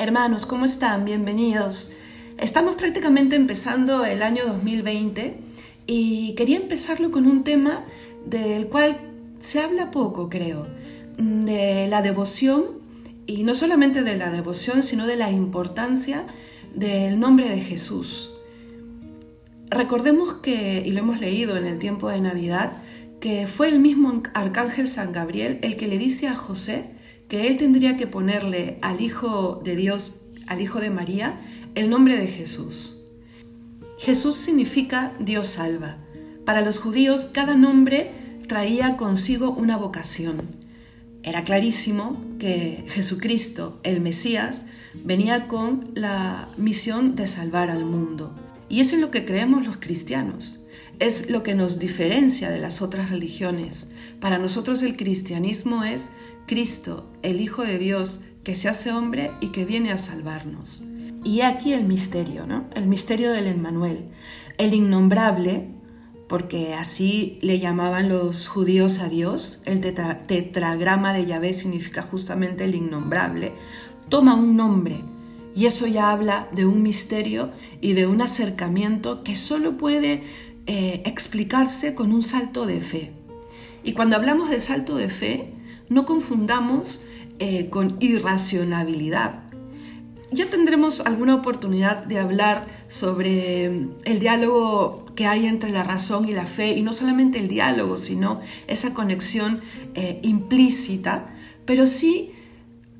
Hermanos, ¿cómo están? Bienvenidos. Estamos prácticamente empezando el año 2020 y quería empezarlo con un tema del cual se habla poco, creo, de la devoción y no solamente de la devoción, sino de la importancia del nombre de Jesús. Recordemos que, y lo hemos leído en el tiempo de Navidad, que fue el mismo arcángel San Gabriel el que le dice a José, que él tendría que ponerle al Hijo de Dios, al Hijo de María, el nombre de Jesús. Jesús significa Dios salva. Para los judíos cada nombre traía consigo una vocación. Era clarísimo que Jesucristo, el Mesías, venía con la misión de salvar al mundo. Y es en lo que creemos los cristianos. Es lo que nos diferencia de las otras religiones. Para nosotros el cristianismo es Cristo, el Hijo de Dios, que se hace hombre y que viene a salvarnos. Y aquí el misterio, ¿no? El misterio del Emmanuel, el innombrable, porque así le llamaban los judíos a Dios, el tetragrama de Yahvé significa justamente el innombrable, toma un nombre y eso ya habla de un misterio y de un acercamiento que solo puede eh, explicarse con un salto de fe. Y cuando hablamos de salto de fe, no confundamos eh, con irracionalidad. Ya tendremos alguna oportunidad de hablar sobre el diálogo que hay entre la razón y la fe, y no solamente el diálogo, sino esa conexión eh, implícita, pero sí,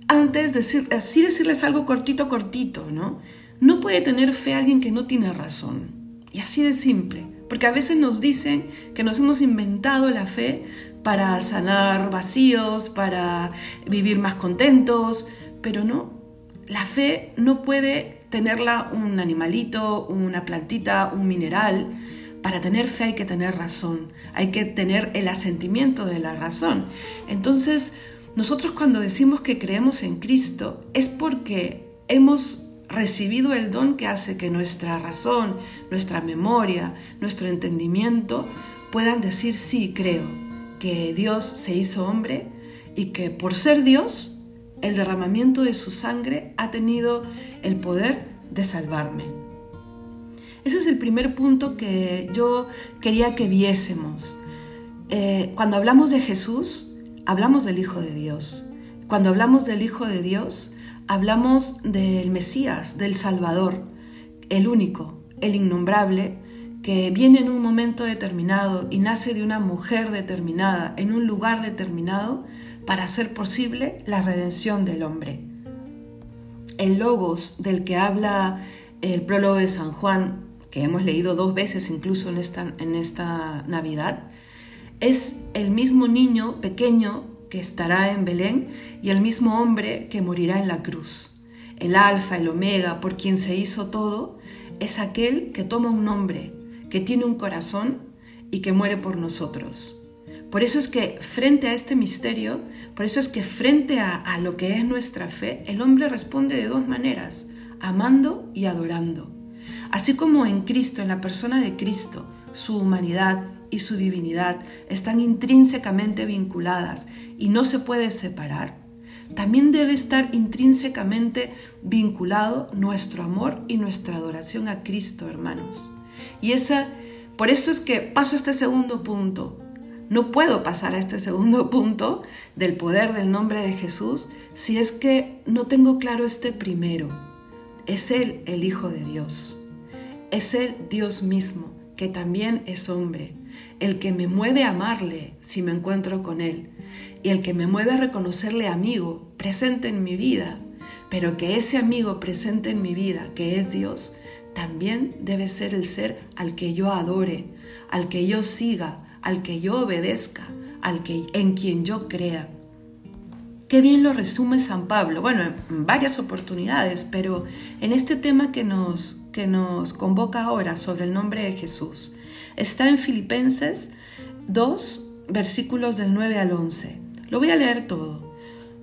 antes decir, así decirles algo cortito, cortito, ¿no? No puede tener fe alguien que no tiene razón, y así de simple, porque a veces nos dicen que nos hemos inventado la fe para sanar vacíos, para vivir más contentos, pero no, la fe no puede tenerla un animalito, una plantita, un mineral. Para tener fe hay que tener razón, hay que tener el asentimiento de la razón. Entonces, nosotros cuando decimos que creemos en Cristo es porque hemos recibido el don que hace que nuestra razón, nuestra memoria, nuestro entendimiento puedan decir sí, creo que Dios se hizo hombre y que por ser Dios, el derramamiento de su sangre ha tenido el poder de salvarme. Ese es el primer punto que yo quería que viésemos. Eh, cuando hablamos de Jesús, hablamos del Hijo de Dios. Cuando hablamos del Hijo de Dios, hablamos del Mesías, del Salvador, el único, el innombrable, que viene en un momento determinado y nace de una mujer determinada, en un lugar determinado, para hacer posible la redención del hombre. El logos del que habla el prólogo de San Juan, que hemos leído dos veces incluso en esta, en esta Navidad, es el mismo niño pequeño que estará en Belén y el mismo hombre que morirá en la cruz. El alfa, el omega, por quien se hizo todo, es aquel que toma un nombre, que tiene un corazón y que muere por nosotros. Por eso es que frente a este misterio, por eso es que frente a, lo que es nuestra fe, el hombre responde de dos maneras, amando y adorando. Así como en Cristo, en la persona de Cristo, su humanidad y su divinidad están intrínsecamente vinculadas y no se puede separar, también debe estar intrínsecamente vinculado nuestro amor y nuestra adoración a Cristo, hermanos. Y esa, por eso es que paso a este segundo punto. No puedo pasar a este segundo punto del poder del nombre de Jesús si es que no tengo claro este primero. Es Él el Hijo de Dios. Es Él Dios mismo, que también es hombre, el que me mueve a amarle si me encuentro con Él, y el que me mueve a reconocerle amigo, presente en mi vida, pero que ese amigo presente en mi vida, que es Dios, también debe ser el ser al que yo adore, al que yo siga, al que yo obedezca, al que en quien yo crea. Qué bien lo resume San Pablo, bueno, en varias oportunidades, pero en este tema que nos, que nos convoca ahora sobre el nombre de Jesús. Está en Filipenses 2, versículos del 9 al 11. Lo voy a leer todo.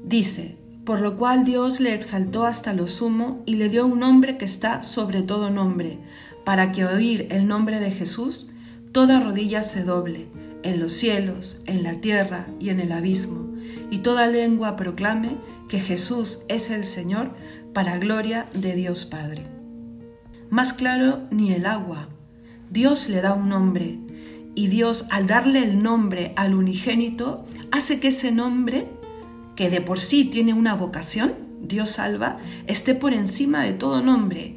Dice, por lo cual Dios le exaltó hasta lo sumo y le dio un nombre que está sobre todo nombre, para que oír el nombre de Jesús, toda rodilla se doble, en los cielos, en la tierra y en el abismo, y toda lengua proclame que Jesús es el Señor para gloria de Dios Padre. Más claro ni el agua. Dios le da un nombre y Dios al darle el nombre al unigénito hace que ese nombre, que de por sí tiene una vocación, Dios salva, esté por encima de todo nombre.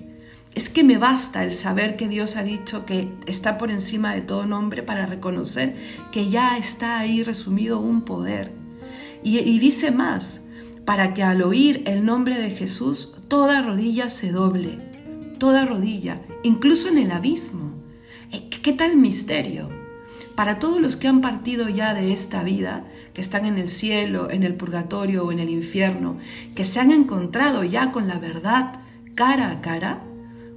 Es que me basta el saber que Dios ha dicho que está por encima de todo nombre para reconocer que ya está ahí resumido un poder. Y, dice más, para que al oír el nombre de Jesús toda rodilla se doble, toda rodilla, incluso en el abismo. ¿Qué tal misterio? Para todos los que han partido ya de esta vida, que están en el cielo, en el purgatorio o en el infierno, que se han encontrado ya con la verdad cara a cara,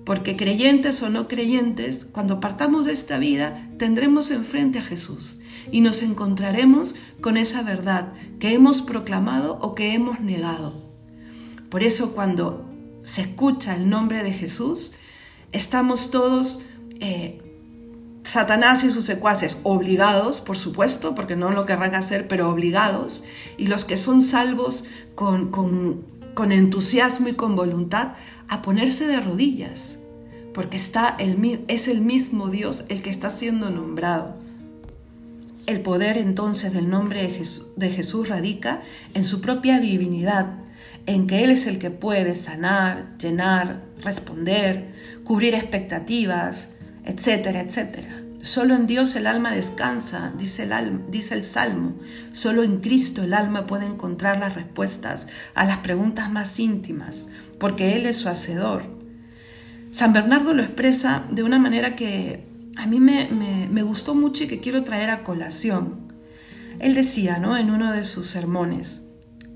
porque creyentes o no creyentes, cuando partamos de esta vida, tendremos enfrente a Jesús y nos encontraremos con esa verdad que hemos proclamado o que hemos negado. Por eso cuando se escucha el nombre de Jesús, estamos todos, eh, Satanás y sus secuaces, obligados, por supuesto, porque no lo querrán hacer, pero obligados, y los que son salvos con, con entusiasmo y con voluntad, a ponerse de rodillas, porque está el, es el mismo Dios el que está siendo nombrado. El poder entonces del nombre de Jesús, radica en su propia divinidad, en que Él es el que puede sanar, llenar, responder, cubrir expectativas, etcétera, etcétera. Solo en Dios el alma descansa, dice el, dice el Salmo. Solo en Cristo el alma puede encontrar las respuestas a las preguntas más íntimas, porque Él es su hacedor. San Bernardo lo expresa de una manera que a mí me, gustó mucho y que quiero traer a colación. Él decía, ¿no? En uno de sus sermones,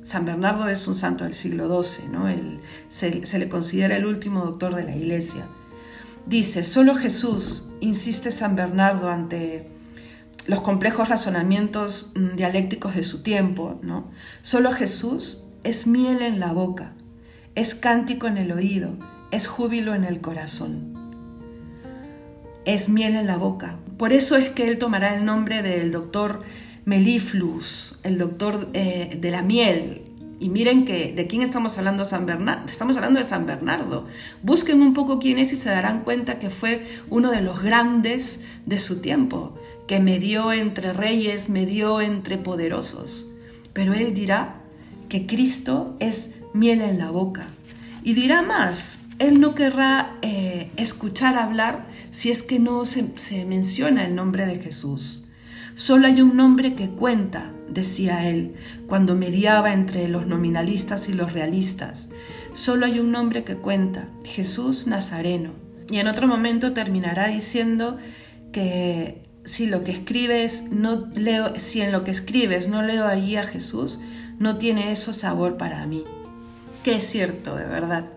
San Bernardo es un santo del siglo XII, ¿no? se, se, le considera el último doctor de la iglesia. Dice, solo Jesús, insiste San Bernardo ante los complejos razonamientos mm, dialécticos de su tiempo, ¿no? Solo Jesús es miel en la boca, es cántico en el oído, es júbilo en el corazón es miel en la boca. Por eso es que él tomará el nombre del doctor Meliflus, el doctor eh, de la miel. Y miren que de quién estamos hablando San Bernardo. Estamos hablando de San Bernardo. Busquen un poco quién es y se darán cuenta que fue uno de los grandes de su tiempo, que medió entre reyes, medió entre poderosos. Pero él dirá que Cristo es miel en la boca. Y dirá más, él no querrá eh, escuchar hablar si es que no se, menciona el nombre de Jesús. Solo hay un nombre que cuenta, decía él, cuando mediaba entre los nominalistas y los realistas. Solo hay un nombre que cuenta, Jesús Nazareno. Y en otro momento terminará diciendo que si lo que escribes no leo, si en lo que escribes no leo allí a Jesús, no tiene eso sabor para mí. Que es cierto, de verdad.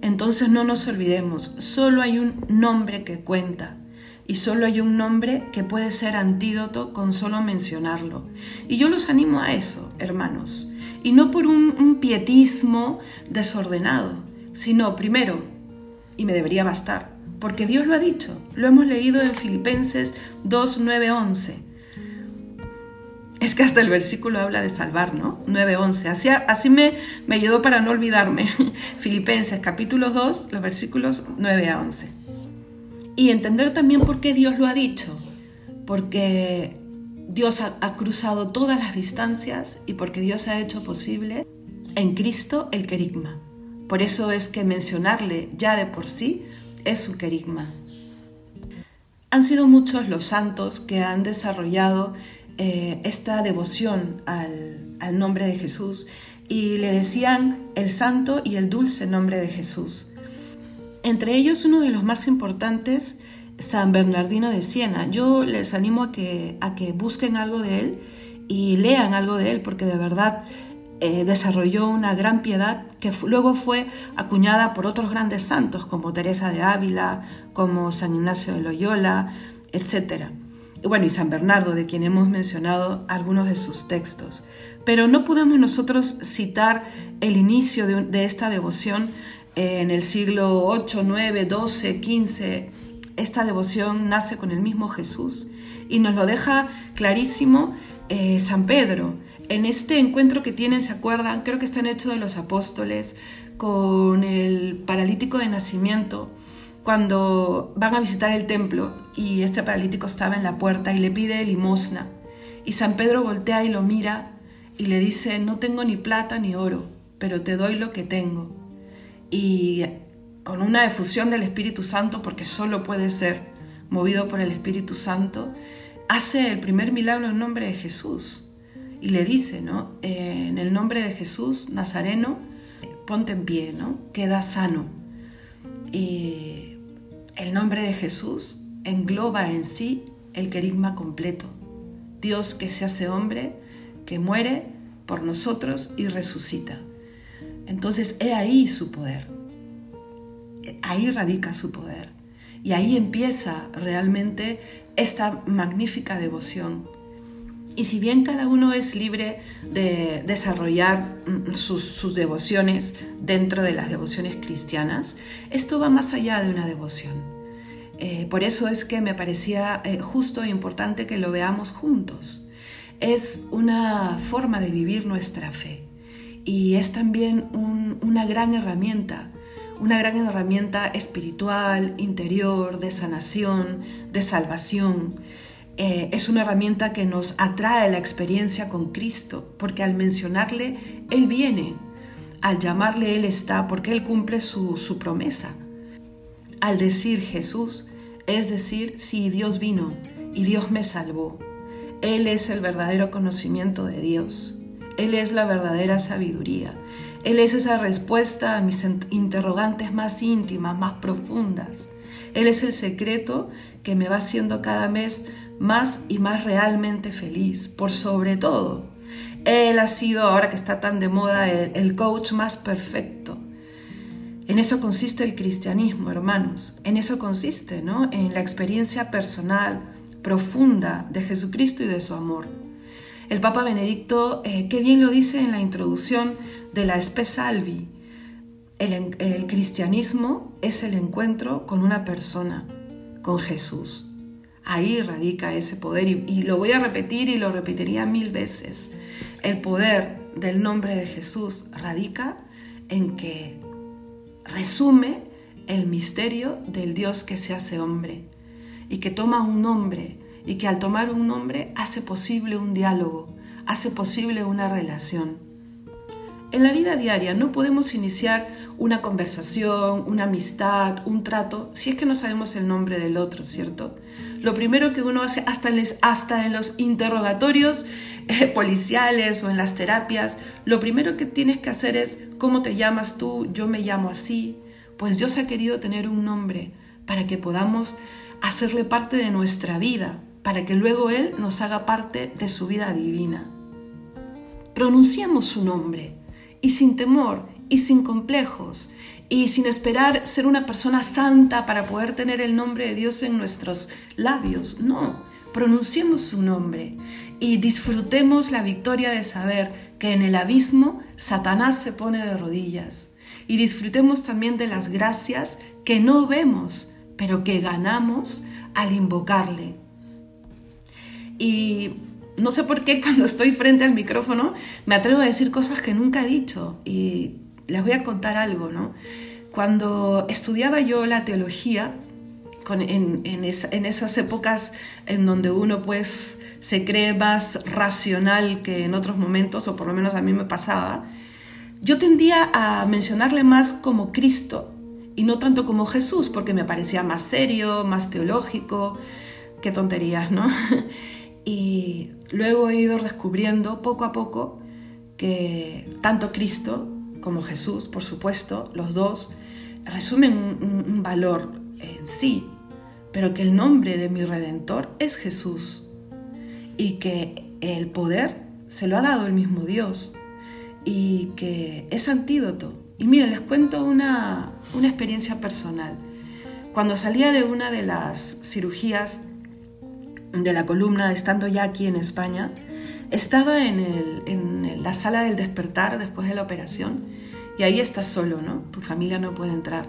Entonces no nos olvidemos, solo hay un nombre que cuenta y solo hay un nombre que puede ser antídoto con solo mencionarlo. Y yo los animo a eso, hermanos, y no por un, pietismo desordenado, sino primero, y me debería bastar, porque Dios lo ha dicho, lo hemos leído en Filipenses 2, 9, 11 es que hasta el versículo habla de salvar, ¿no? 9.11. Así, así me, me ayudó para no olvidarme. Filipenses capítulo 2, los versículos 9 a 11. Y entender también por qué Dios lo ha dicho. Porque Dios ha, cruzado todas las distancias y porque Dios ha hecho posible en Cristo el querigma. Por eso es que mencionarle ya de por sí es su querigma. Han sido muchos los santos que han desarrollado eh, esta devoción al, nombre de Jesús y le decían el santo y el dulce nombre de Jesús. Entre ellos uno de los más importantes, San Bernardino de Siena. Yo les animo a que, a que busquen algo de él y lean algo de él porque de verdad eh, desarrolló una gran piedad que luego fue acuñada por otros grandes santos como Teresa de Ávila, como San Ignacio de Loyola, etc bueno, y San Bernardo, de quien hemos mencionado algunos de sus textos. Pero no podemos nosotros citar el inicio de, esta devoción en el siglo 8, 9, 12, 15. Esta devoción nace con el mismo Jesús y nos lo deja clarísimo eh, San Pedro. en este encuentro que tienen, ¿se acuerdan? Creo que están hechos de los apóstoles con el paralítico de nacimiento cuando van a visitar el templo y este paralítico estaba en la puerta y le pide limosna. Y San Pedro voltea y lo mira y le dice, no tengo ni plata ni oro, pero te doy lo que tengo. Y con una efusión del Espíritu Santo, porque solo puede ser movido por el Espíritu Santo, hace el primer milagro en nombre de Jesús. Y le dice, ¿no? Eh, en el nombre de Jesús, Nazareno, ponte en pie, ¿no? Queda sano. Y el nombre de Jesús engloba en sí el querigma completo. Dios que se hace hombre, que muere por nosotros y resucita. Entonces, he ahí su poder. Ahí radica su poder. Y ahí empieza realmente esta magnífica devoción. Y si bien cada uno es libre de desarrollar mm, sus, devociones dentro de las devociones cristianas, esto va más allá de una devoción. Eh, por eso es que me parecía eh, justo e importante que lo veamos juntos. Es una forma de vivir nuestra fe y es también una gran herramienta una gran herramienta espiritual, interior, de sanación, de salvación. Eh, es una herramienta que nos atrae la experiencia con Cristo, porque al mencionarle, Él viene, al llamarle, Él está, porque Él cumple su, su promesa. Al decir Jesús, es decir, si Dios vino y Dios me salvó. Él es el verdadero conocimiento de Dios. Él es la verdadera sabiduría. Él es esa respuesta a mis interrogantes más íntimas, más profundas. Él es el secreto que me va haciendo cada mes más y más realmente feliz, por sobre todo. Él ha sido, ahora que está tan de moda, el, coach más perfecto. En eso consiste el cristianismo, hermanos. En eso consiste, ¿no? En la experiencia personal, profunda de Jesucristo y de su amor. El Papa Benedicto, eh, qué bien lo dice en la introducción de la Espesalvi. El, el cristianismo es el encuentro con una persona, con Jesús. Ahí radica ese poder y, y, lo voy a repetir y lo repetiría mil veces. El poder del nombre de Jesús radica en que resume el misterio del Dios que se hace hombre y que toma un nombre y que al tomar un nombre hace posible un diálogo, hace posible una relación. En la vida diaria no podemos iniciar una conversación, una amistad, un trato, si es que no sabemos el nombre del otro, ¿cierto? Lo primero que uno hace, hasta en, hasta en los interrogatorios eh, policiales o en las terapias, lo primero que tienes que hacer es, ¿cómo te llamas tú? Yo me llamo así. Pues Dios ha querido tener un nombre para que podamos hacerle parte de nuestra vida, para que luego Él nos haga parte de su vida divina. Pronunciamos su nombre y sin temor y sin complejos y sin esperar ser una persona santa para poder tener el nombre de Dios en nuestros labios. No, pronunciemos su nombre y disfrutemos la victoria de saber que en el abismo Satanás se pone de rodillas. Y disfrutemos también de las gracias que no vemos, pero que ganamos al invocarle. Y no sé por qué cuando estoy frente al micrófono me atrevo a decir cosas que nunca he dicho y les voy a contar algo, ¿no? Cuando estudiaba yo la teología, en, esas épocas en donde uno pues se cree más racional que en otros momentos, o por lo menos a mí me pasaba, yo tendía a mencionarle más como Cristo y no tanto como Jesús, porque me parecía más serio, más teológico, qué tonterías, ¿no? Y luego he ido descubriendo poco a poco que tanto Cristo como Jesús, por supuesto, los dos, resumen un, valor en sí, pero que el nombre de mi redentor es Jesús y que el poder se lo ha dado el mismo Dios y que es antídoto. Y miren, les cuento una, una experiencia personal. Cuando salía de una de las cirugías de la columna, estando ya aquí en España, estaba en, la sala del despertar después de la operación y ahí estás solo, ¿no? Tu familia no puede entrar.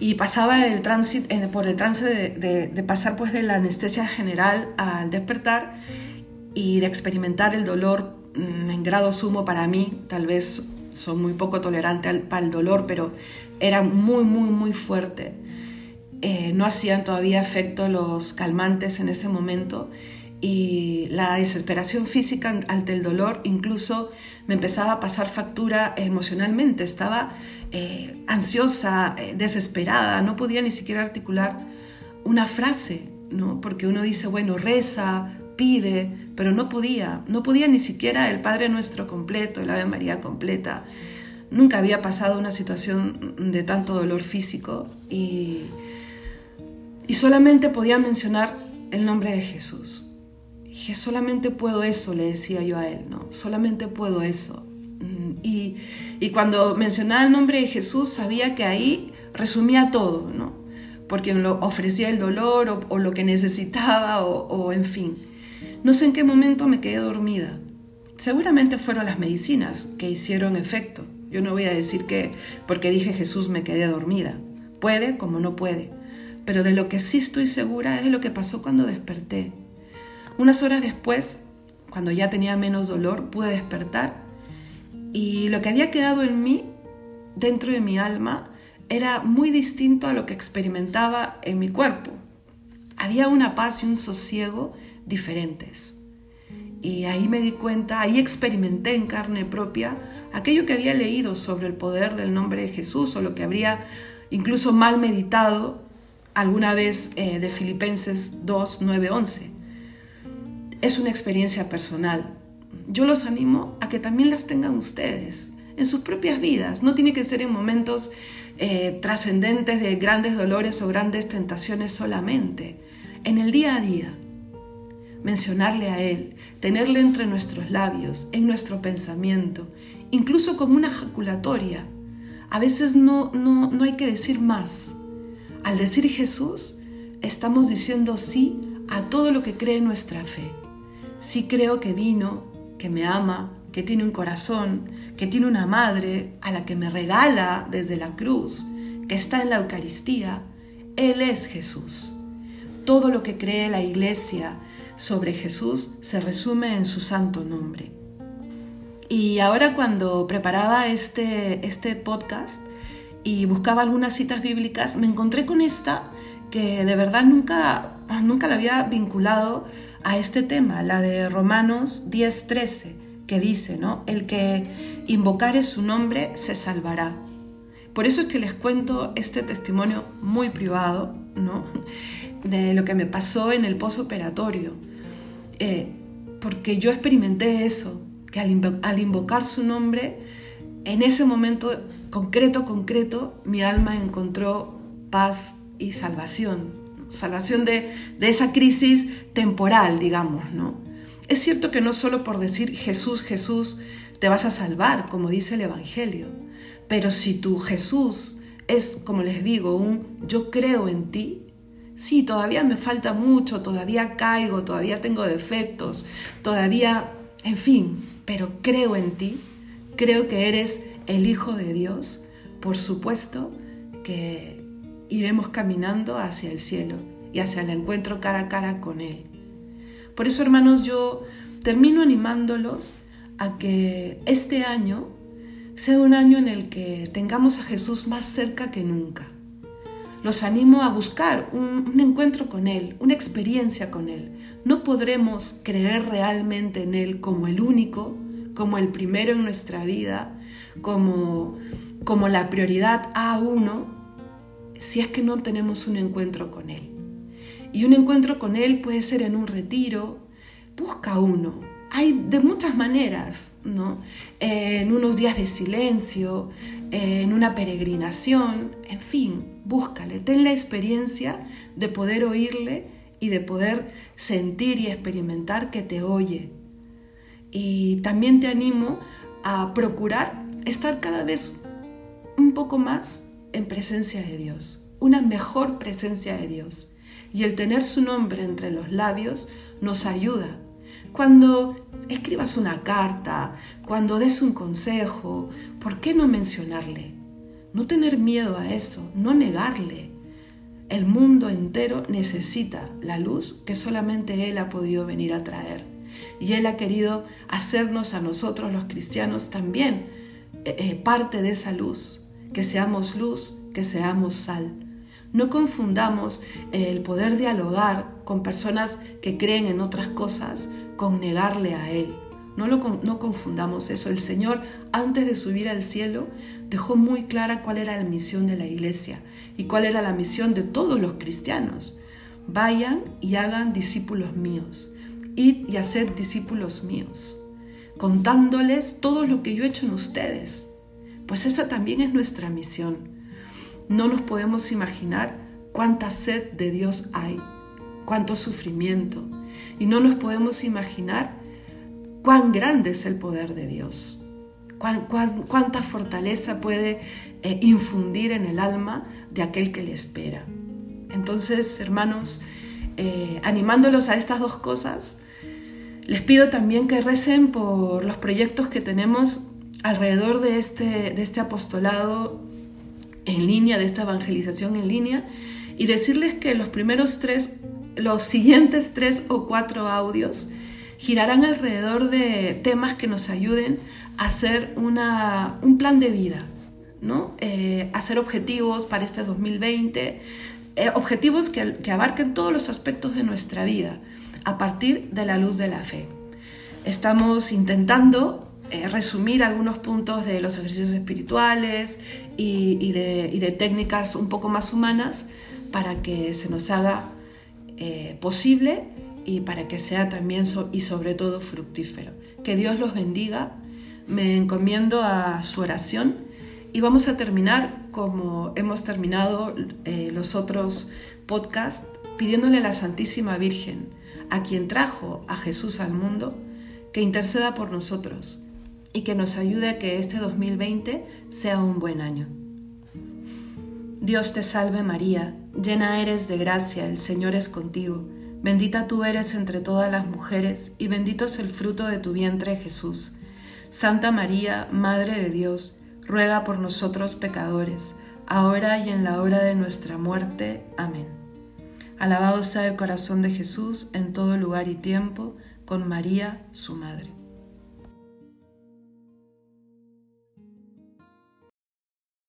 Y pasaba el tránsito, por el trance de, pasar pues de la anestesia general al despertar y de experimentar el dolor mm, en grado sumo para mí, tal vez soy muy poco tolerante al, al dolor, pero era muy, muy, muy fuerte. Eh, no hacían todavía efecto los calmantes en ese momento y la desesperación física ante el dolor incluso me empezaba a pasar factura emocionalmente. Estaba eh, ansiosa, eh, desesperada, no podía ni siquiera articular una frase, ¿no? porque uno dice, bueno, reza, pide, pero no podía, no podía ni siquiera el Padre Nuestro completo, el Ave María completa. Nunca había pasado una situación de tanto dolor físico y, y solamente podía mencionar el nombre de Jesús. Que solamente puedo eso, le decía yo a él, ¿no? Solamente puedo eso. Mm, y, y cuando mencionaba el nombre de Jesús, sabía que ahí resumía todo, ¿no? Porque lo ofrecía el dolor o, lo que necesitaba o en fin. No sé en qué momento me quedé dormida. Seguramente fueron las medicinas que hicieron efecto. Yo no voy a decir que porque dije Jesús me quedé dormida. Puede como no puede. Pero de lo que sí estoy segura es lo que pasó cuando desperté. Unas horas después, cuando ya tenía menos dolor, pude despertar y lo que había quedado en mí, dentro de mi alma, era muy distinto a lo que experimentaba en mi cuerpo. Había una paz y un sosiego diferentes. Y ahí me di cuenta, ahí experimenté en carne propia aquello que había leído sobre el poder del nombre de Jesús o lo que habría incluso mal meditado alguna vez eh, de Filipenses 2, 9, 11. Es una experiencia personal. Yo los animo a que también las tengan ustedes en sus propias vidas. No tiene que ser en momentos eh, trascendentes de grandes dolores o grandes tentaciones solamente. En el día a día, mencionarle a Él, tenerle entre nuestros labios, en nuestro pensamiento, incluso como una ejaculatoria. A veces no, no, no hay que decir más. Al decir Jesús, estamos diciendo sí a todo lo que cree nuestra fe. Sí creo que vino, que me ama, que tiene un corazón, que tiene una madre a la que me regala desde la cruz, que está en la Eucaristía. Él es Jesús. Todo lo que cree la Iglesia sobre Jesús se resume en su santo nombre. Y ahora cuando preparaba este, este podcast y buscaba algunas citas bíblicas, me encontré con esta que de verdad nunca, nunca la había vinculado a este tema, la de Romanos 10:13, que dice, ¿no? El que invocare su nombre se salvará. Por eso es que les cuento este testimonio muy privado, ¿no? De lo que me pasó en el posoperatorio. Eh, porque yo experimenté eso, que al, invocar su nombre, en ese momento concreto, concreto, mi alma encontró paz y salvación salvación de, esa crisis temporal, digamos, ¿no? Es cierto que no solo por decir Jesús, Jesús, te vas a salvar, como dice el Evangelio, pero si tu Jesús es, como les digo, un yo creo en ti, sí, todavía me falta mucho, todavía caigo, todavía tengo defectos, todavía, en fin, pero creo en ti, creo que eres el Hijo de Dios, por supuesto que iremos caminando hacia el cielo y hacia el encuentro cara a cara con Él. Por eso, hermanos, yo termino animándolos a que este año sea un año en el que tengamos a Jesús más cerca que nunca. Los animo a buscar un, encuentro con Él, una experiencia con Él. No podremos creer realmente en Él como el único, como el primero en nuestra vida, como, como la prioridad A1 si es que no tenemos un encuentro con Él. Y un encuentro con Él puede ser en un retiro, busca uno. Hay de muchas maneras, ¿no? en unos días de silencio, en una peregrinación, en fin, búscale, ten la experiencia de poder oírle y de poder sentir y experimentar que te oye. Y también te animo a procurar estar cada vez un poco más en presencia de Dios, una mejor presencia de Dios. Y el tener su nombre entre los labios nos ayuda. Cuando escribas una carta, cuando des un consejo, ¿por qué no mencionarle? No tener miedo a eso, no negarle. El mundo entero necesita la luz que solamente Él ha podido venir a traer. Y Él ha querido hacernos a nosotros los cristianos también eh, eh, parte de esa luz, que seamos luz, que seamos sal. No confundamos el poder dialogar con personas que creen en otras cosas con negarle a Él. No, lo, no confundamos eso. El Señor, antes de subir al cielo, dejó muy clara cuál era la misión de la iglesia y cuál era la misión de todos los cristianos. Vayan y hagan discípulos míos. Id y haced discípulos míos, contándoles todo lo que yo he hecho en ustedes. Pues esa también es nuestra misión. No nos podemos imaginar cuánta sed de Dios hay, cuánto sufrimiento. Y no nos podemos imaginar cuán grande es el poder de Dios, cuánta fortaleza puede eh, infundir en el alma de aquel que le espera. Entonces, hermanos, eh, animándolos a estas dos cosas, les pido también que recen por los proyectos que tenemos alrededor de este, de este apostolado en línea, de esta evangelización en línea, y decirles que los primeros tres, los siguientes tres o cuatro audios girarán alrededor de temas que nos ayuden a hacer una, un plan de vida, ¿no? Eh, hacer objetivos para este 2020, eh, objetivos que, que abarquen todos los aspectos de nuestra vida a partir de la luz de la fe. Estamos intentando eh, resumir algunos puntos de los ejercicios espirituales y, de, técnicas un poco más humanas para que se nos haga posible y para que sea también y sobre todo fructífero. Que Dios los bendiga. Me encomiendo a su oración y vamos a terminar como hemos terminado eh, los otros podcasts pidiéndole a la Santísima Virgen, a quien trajo a Jesús al mundo, que interceda por nosotros y que nos ayude a que este 2020 sea un buen año. Dios te salve María, llena eres de gracia, el Señor es contigo Bendita tú eres entre todas las mujeres, y bendito es el fruto de tu vientre Jesús. Santa María, Madre de Dios, ruega por nosotros pecadores, ahora y en la hora de nuestra muerte. Amén. Alabado sea el corazón de Jesús en todo lugar y tiempo, con María, su Madre.